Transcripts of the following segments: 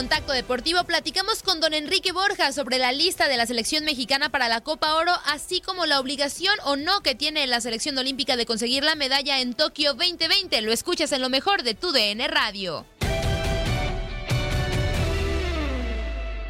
Contacto Deportivo platicamos con don Enrique Borja sobre la lista de la selección mexicana para la Copa Oro, así como la obligación o no que tiene la selección olímpica de conseguir la medalla en Tokio 2020. Lo escuchas en lo mejor de tu DN Radio.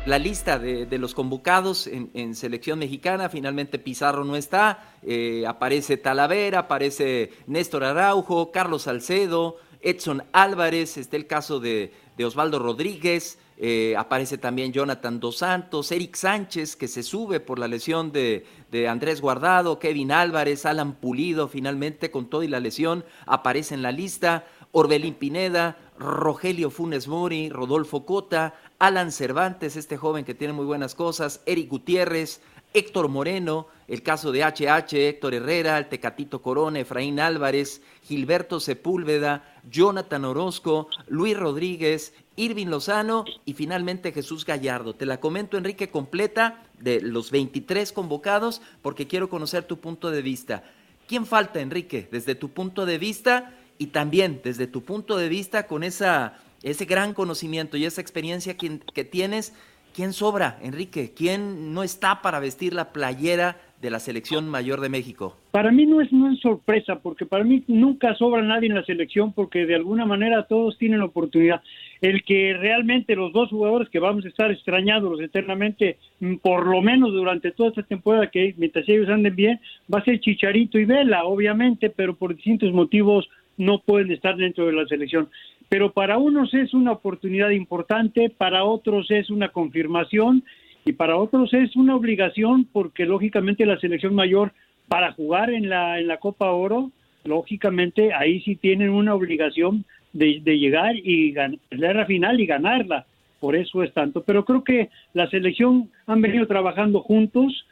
La lista de, los convocados en, selección mexicana, finalmente Pizarro no está, eh, aparece Talavera, aparece Néstor Araujo, Carlos Salcedo, Edson Álvarez, está el caso de, Osvaldo Rodríguez, eh, aparece también Jonathan Dos Santos, Eric Sánchez, que se sube por la lesión de, de, Andrés Guardado, Kevin Álvarez, Alan Pulido, finalmente con todo y la lesión, aparece en la lista, Orbelín Pineda, Rogelio Funes Mori, Rodolfo Cota, Alan Cervantes, este joven que tiene muy buenas cosas, Eric Gutiérrez, Héctor Moreno, el caso de HH, Héctor Herrera, el Tecatito Corona, Efraín Álvarez, Gilberto Sepúlveda, Jonathan Orozco, Luis Rodríguez, Irving Lozano y finalmente Jesús Gallardo. Te la comento, Enrique, completa de los 23 convocados porque quiero conocer tu punto de vista. ¿Quién falta, Enrique, desde tu punto de vista y también desde tu punto de vista con esa, ese gran conocimiento y esa experiencia que, que tienes? ¿Quién sobra, Enrique? ¿Quién no está para vestir la playera de la selección mayor de México? Para mí no es, es sorpresa, porque para mí nunca sobra nadie en la selección, porque de alguna manera todos tienen la oportunidad. El que realmente los dos jugadores que vamos a estar extrañados eternamente, mm, por lo menos durante toda esta temporada, que mientras ellos anden bien, va a ser Chicharito y Vela, obviamente, pero por distintos motivos no pueden estar dentro de la selección. Pero para unos es una oportunidad importante, para otros es una confirmación y para otros es una obligación porque lógicamente la selección mayor para jugar en la en la Copa Oro lógicamente ahí sí tienen una obligación de, llegar y ganar la final y ganarla. Por eso es tanto. Pero creo que la selección han venido trabajando juntos.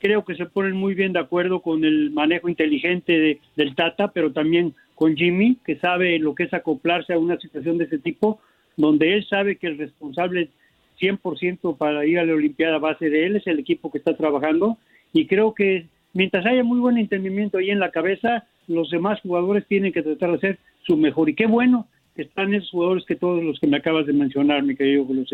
Creo que se ponen muy bien de acuerdo con el manejo inteligente del Tata pero también con Jimmy que sabe lo que es acoplarse a una situación de ese tipo donde él sabe que el responsable 100% para ir a la Olimpiada base de él, es el equipo que está trabajando y creo que mientras haya muy buen entendimiento ahí en la cabeza, los demás jugadores tienen que tratar de hacer su mejor y qué bueno que están esos jugadores que todos los que me acabas de mencionar, mi querido Julio.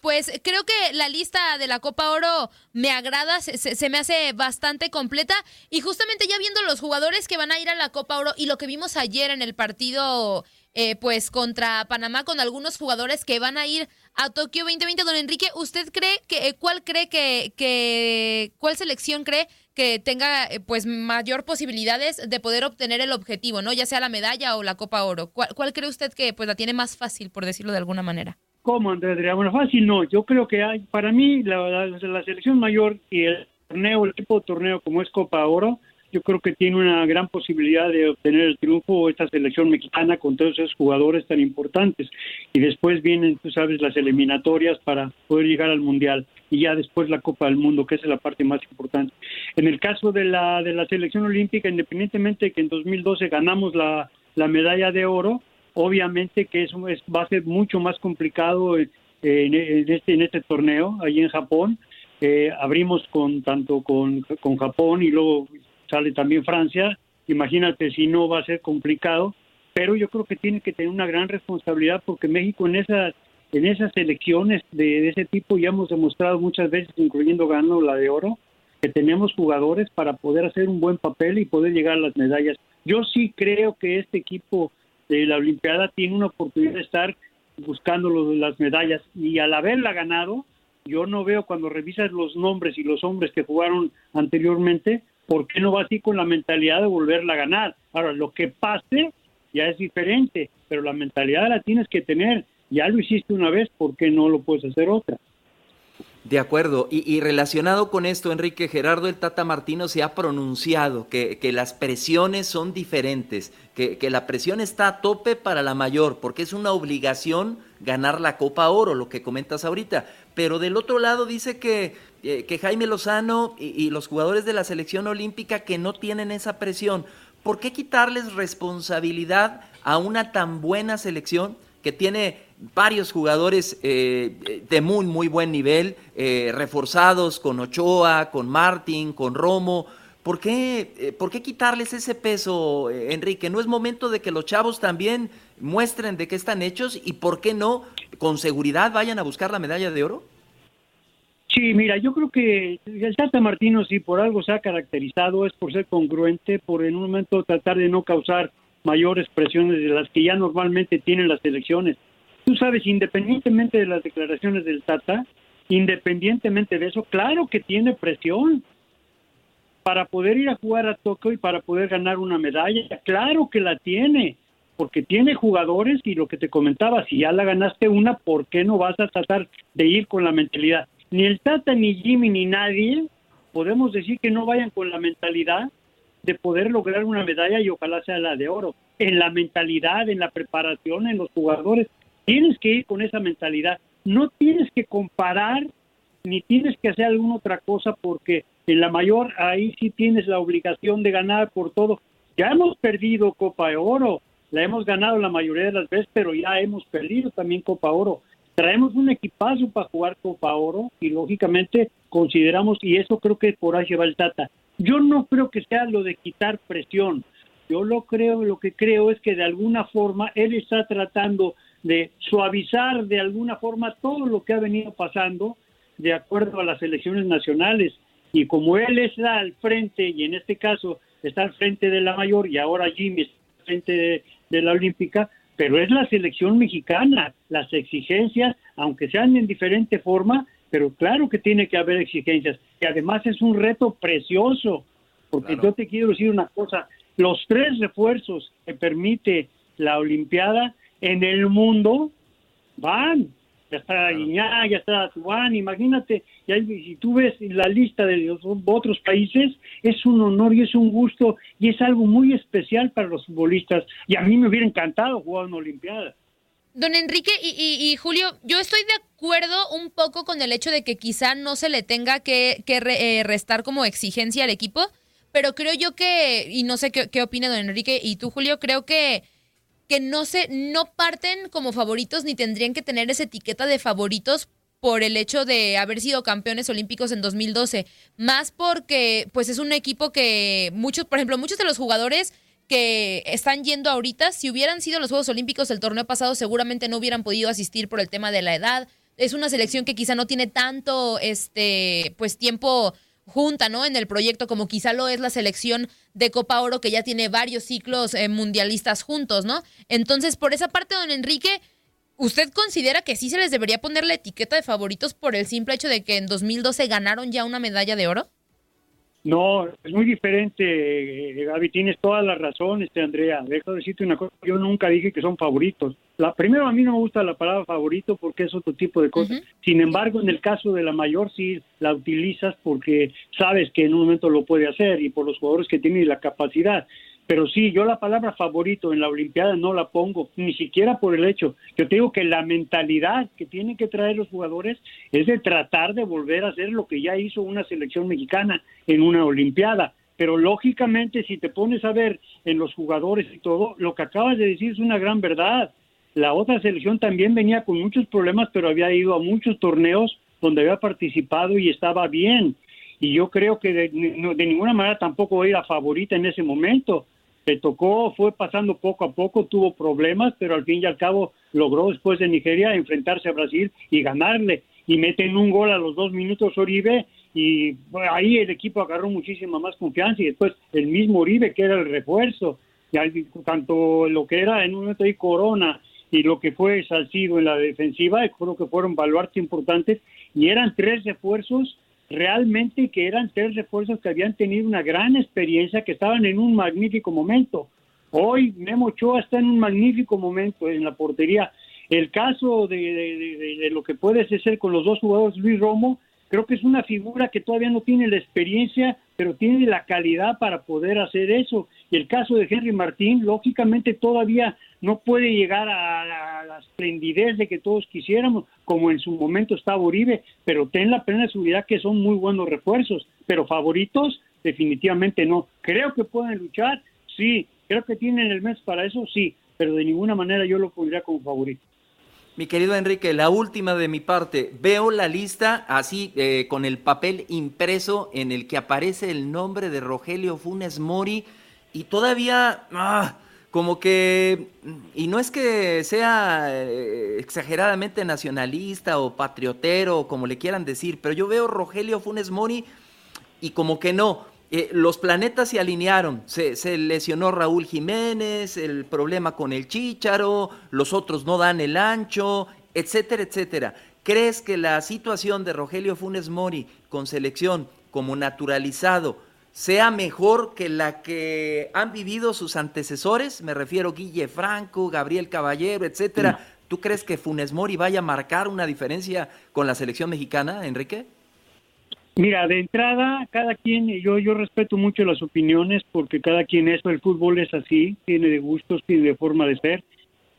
Pues creo que la lista de la Copa Oro me agrada, se, se, me hace bastante completa y justamente ya viendo los jugadores que van a ir a la Copa Oro y lo que vimos ayer en el partido eh, pues contra Panamá con algunos jugadores que van a ir a Tokio 2020. Don Enrique, ¿usted cree que, eh, cuál cree que, que, cuál selección cree que tenga eh, pues mayor posibilidades de poder obtener el objetivo, ¿no? Ya sea la medalla o la Copa Oro. ¿Cuál, cuál cree usted que pues la tiene más fácil, por decirlo de alguna manera? ¿Cómo, Andrés Bueno, fácil no. Yo creo que hay, para mí la, la, selección mayor y el torneo, el tipo de torneo como es Copa Oro, yo creo que tiene una gran posibilidad de obtener el triunfo esta selección mexicana con todos esos jugadores tan importantes. Y después vienen, tú sabes, las eliminatorias para poder llegar al Mundial y ya después la Copa del Mundo, que es la parte más importante. En el caso de la, de la selección olímpica, independientemente de que en 2012 ganamos la, la medalla de oro, obviamente que eso es, va a ser mucho más complicado en, este, en este torneo, ahí en Japón. Eh, abrimos con tanto con, con Japón y luego sale también Francia. Imagínate si no va a ser complicado, pero yo creo que tiene que tener una gran responsabilidad porque México en esas en esas elecciones de, ese tipo ya hemos demostrado muchas veces, incluyendo ganando la de oro, que tenemos jugadores para poder hacer un buen papel y poder llegar a las medallas. Yo sí creo que este equipo de la Olimpiada tiene una oportunidad de estar buscando las medallas y al haberla ganado, yo no veo cuando revisas los nombres y los hombres que jugaron anteriormente, ¿por qué no va así con la mentalidad de volverla a ganar? Ahora, lo que pase ya es diferente, pero la mentalidad la tienes que tener. Ya lo hiciste una vez, ¿por qué no lo puedes hacer otra? De acuerdo. Y, relacionado con esto, Enrique Gerardo el Tata Martino se ha pronunciado que, las presiones son diferentes, que, que, la presión está a tope para la mayor, porque es una obligación ganar la Copa Oro, lo que comentas ahorita. Pero del otro lado dice que, eh, que Jaime Lozano y los jugadores de la selección olímpica que no tienen esa presión. ¿Por qué quitarles responsabilidad a una tan buena selección que tiene varios jugadores eh, de muy, muy buen nivel, eh, reforzados con Ochoa, con Martín, con Romo. ¿Por qué, eh, ¿Por qué quitarles ese peso, Enrique? ¿No es momento de que los chavos también muestren de qué están hechos y por qué no, con seguridad, vayan a buscar la medalla de oro? Sí, mira, yo creo que el Tata Martino, si por algo se ha caracterizado, es por ser congruente, por en un momento tratar de no causar mayores presiones de las que ya normalmente tienen las elecciones. Tú sabes, independientemente de las declaraciones del Tata, independientemente de eso, claro que tiene presión para poder ir a jugar a Tokio y para poder ganar una medalla. Claro que la tiene, porque tiene jugadores y lo que te comentaba, si ya la ganaste una, ¿por qué no vas a tratar de ir con la mentalidad? Ni el Tata, ni Jimmy, ni nadie podemos decir que no vayan con la mentalidad de poder lograr una medalla y ojalá sea la de oro. En la mentalidad, en la preparación, en los jugadores, Tienes que ir con esa mentalidad. No tienes que comparar ni tienes que hacer alguna otra cosa porque en la mayor ahí sí tienes la obligación de ganar por todo. Ya hemos perdido Copa de Oro, la hemos ganado la mayoría de las veces, pero ya hemos perdido también Copa Oro. Traemos un equipazo para jugar Copa Oro y lógicamente consideramos, y eso creo que por ahí se va el Tata. Yo no creo que sea lo de quitar presión. Yo lo creo, lo que creo es que de alguna forma él está tratando de suavizar de alguna forma todo lo que ha venido pasando de acuerdo a las elecciones nacionales. Y como él está al frente, y en este caso está al frente de la mayor, y ahora Jimmy está al frente de, la olímpica, pero es la selección mexicana, las exigencias, aunque sean en diferente forma, pero claro que tiene que haber exigencias. Y además es un reto precioso, porque yo te quiero decir una cosa, los tres refuerzos que permite la Olimpiada en el mundo van. Ya está Guiñá, ya está Juan, imagínate, ya, si tú ves la lista de los otros países, es un honor y es un gusto y es algo muy especial para los futbolistas. Y a mí me hubiera encantado jugar una Olimpiada. Don Enrique y, Julio, yo estoy de acuerdo un poco con el hecho de que quizá no se le tenga que, eh, restar como exigencia al equipo, pero creo yo que, y no sé qué, qué opina don Enrique y tú Julio, creo que que no se, no parten como favoritos ni tendrían que tener esa etiqueta de favoritos por el hecho de haber sido campeones olímpicos en 2012, más porque pues es un equipo que muchos, por ejemplo, muchos de los jugadores que están yendo ahorita, si hubieran sido los Juegos Olímpicos el torneo pasado, seguramente no hubieran podido asistir por el tema de la edad. Es una selección que quizá no tiene tanto este pues tiempo junta, ¿no? En el proyecto, como quizá lo es la selección de Copa Oro, que ya tiene varios ciclos eh, mundialistas juntos, ¿no? Entonces, por esa parte, don Enrique, ¿usted considera que sí se les debería poner la etiqueta de favoritos por el simple hecho de que en 2012 ganaron ya una medalla de oro? No, es muy diferente, eh, Gaby, tienes todas las razones, este, Andrea. Dejo decirte una cosa, yo nunca dije que son favoritos. La, primero, a mí no me gusta la palabra favorito porque es otro tipo de cosa. Sin embargo, en el caso de la mayor, sí la utilizas porque sabes que en un momento lo puede hacer y por los jugadores que tienen la capacidad. Pero sí, yo la palabra favorito en la Olimpiada no la pongo, ni siquiera por el hecho. Yo te digo que la mentalidad que tienen que traer los jugadores es de tratar de volver a hacer lo que ya hizo una selección mexicana en una Olimpiada. Pero lógicamente, si te pones a ver en los jugadores y todo, lo que acabas de decir es una gran verdad. La otra selección también venía con muchos problemas, pero había ido a muchos torneos donde había participado y estaba bien. Y yo creo que de, de ninguna manera tampoco era favorita en ese momento le tocó, fue pasando poco a poco, tuvo problemas, pero al fin y al cabo logró después de Nigeria enfrentarse a Brasil y ganarle. Y meten un gol a los dos minutos Oribe y ahí el equipo agarró muchísima más confianza y después el mismo Oribe que era el refuerzo, y tanto lo que era en un momento ahí Corona y lo que fue Salcido en la defensiva, creo que fueron baluartes importantes y eran tres refuerzos realmente que eran tres refuerzos que habían tenido una gran experiencia, que estaban en un magnífico momento. Hoy Memo Ochoa está en un magnífico momento en la portería. El caso de, lo que puede ser con los dos jugadores, Luis Romo, creo que es una figura que todavía no tiene la experiencia, pero tiene la calidad para poder hacer eso. Y el caso de Henry Martín, lógicamente todavía no puede llegar a la, esplendidez de que todos quisiéramos, como en su momento estaba Uribe, pero ten la plena seguridad que son muy buenos refuerzos, pero favoritos definitivamente no. Creo que pueden luchar, sí, creo que tienen el mes para eso, sí, pero de ninguna manera yo lo pondría como favorito. Mi querido Enrique, la última de mi parte. Veo la lista así eh, con el papel impreso en el que aparece el nombre de Rogelio Funes Mori y todavía ah, como que, y no es que sea eh, exageradamente nacionalista o patriotero, como le quieran decir, pero yo veo Rogelio Funes Mori y como que no. Eh, los planetas se alinearon, se, se, lesionó Raúl Jiménez, el problema con el Chícharo, los otros no dan el ancho, etcétera, etcétera. ¿Crees que la situación de Rogelio Funes Mori con selección como naturalizado sea mejor que la que han vivido sus antecesores? Me refiero Guille Franco, Gabriel Caballero, etcétera. ¿Tú crees que Funes Mori vaya a marcar una diferencia con la selección mexicana, Enrique? Mira, de entrada, cada quien, yo, yo respeto mucho las opiniones porque cada quien es, el fútbol es así, tiene de gustos, tiene de forma de ser.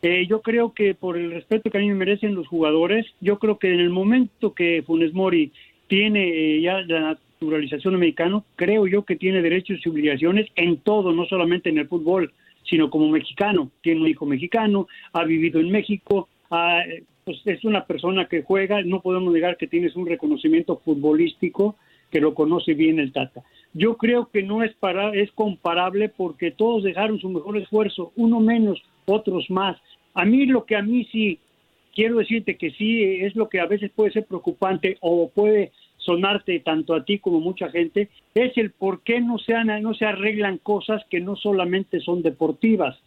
Eh, yo creo que por el respeto que a mí me merecen los jugadores, yo creo que en el momento que Funes Mori tiene eh, ya la naturalización mexicano, creo yo que tiene derechos y obligaciones en todo, no solamente en el fútbol, sino como mexicano. Tiene un hijo mexicano, ha vivido en México, ha, pues, es una persona que juega, no podemos negar que tienes un reconocimiento futbolístico que lo conoce bien el Tata. Yo creo que no es para es comparable porque todos dejaron su mejor esfuerzo, uno menos, otros más. A mí lo que a mí sí quiero decirte que sí es lo que a veces puede ser preocupante o puede sonarte tanto a ti como mucha gente es el por qué no se, no se arreglan cosas que no solamente son deportivas.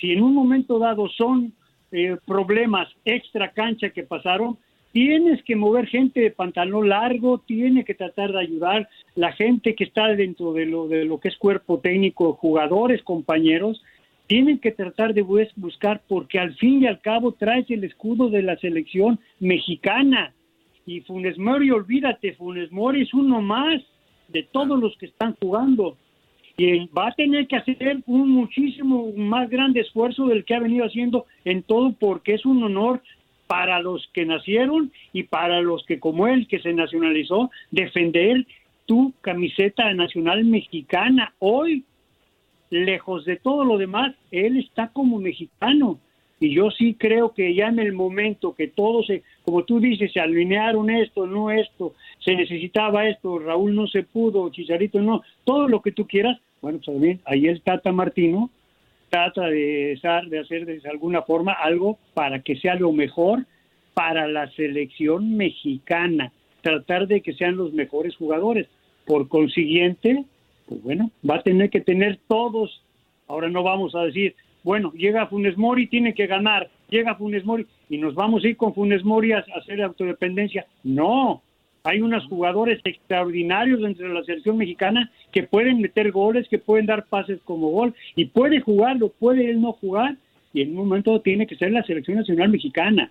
Si en un momento dado son eh, problemas extra cancha que pasaron, tienes que mover gente de pantalón largo, tiene que tratar de ayudar la gente que está dentro de lo, de lo que es cuerpo técnico, jugadores, compañeros, tienen que tratar de buscar porque al fin y al cabo traes el escudo de la selección mexicana. Y Funes Mori, olvídate, Funes Mori es uno más de todos los que están jugando y va a tener que hacer un muchísimo más grande esfuerzo del que ha venido haciendo en todo porque es un honor para los que nacieron y para los que como él que se nacionalizó defender tu camiseta nacional mexicana. Hoy lejos de todo lo demás él está como mexicano. Y yo sí creo que ya en el momento que todos se, como tú dices, se alinearon esto, no esto, se necesitaba esto, Raúl no se pudo, Chicharito no, todo lo que tú quieras, bueno, pues también ahí el Tata Martino trata de, de hacer de alguna forma algo para que sea lo mejor para la selección mexicana, tratar de que sean los mejores jugadores. Por consiguiente, pues bueno, va a tener que tener todos, ahora no vamos a decir, bueno, llega Funes Mori, tiene que ganar, llega Funes Mori y nos vamos a ir con Funes Mori a hacer autodependencia. No, Hay unos jugadores extraordinarios dentro de la selección mexicana que pueden meter goles, que pueden dar pases como gol y puede jugarlo, puede él no jugar y en un momento tiene que ser la selección nacional mexicana.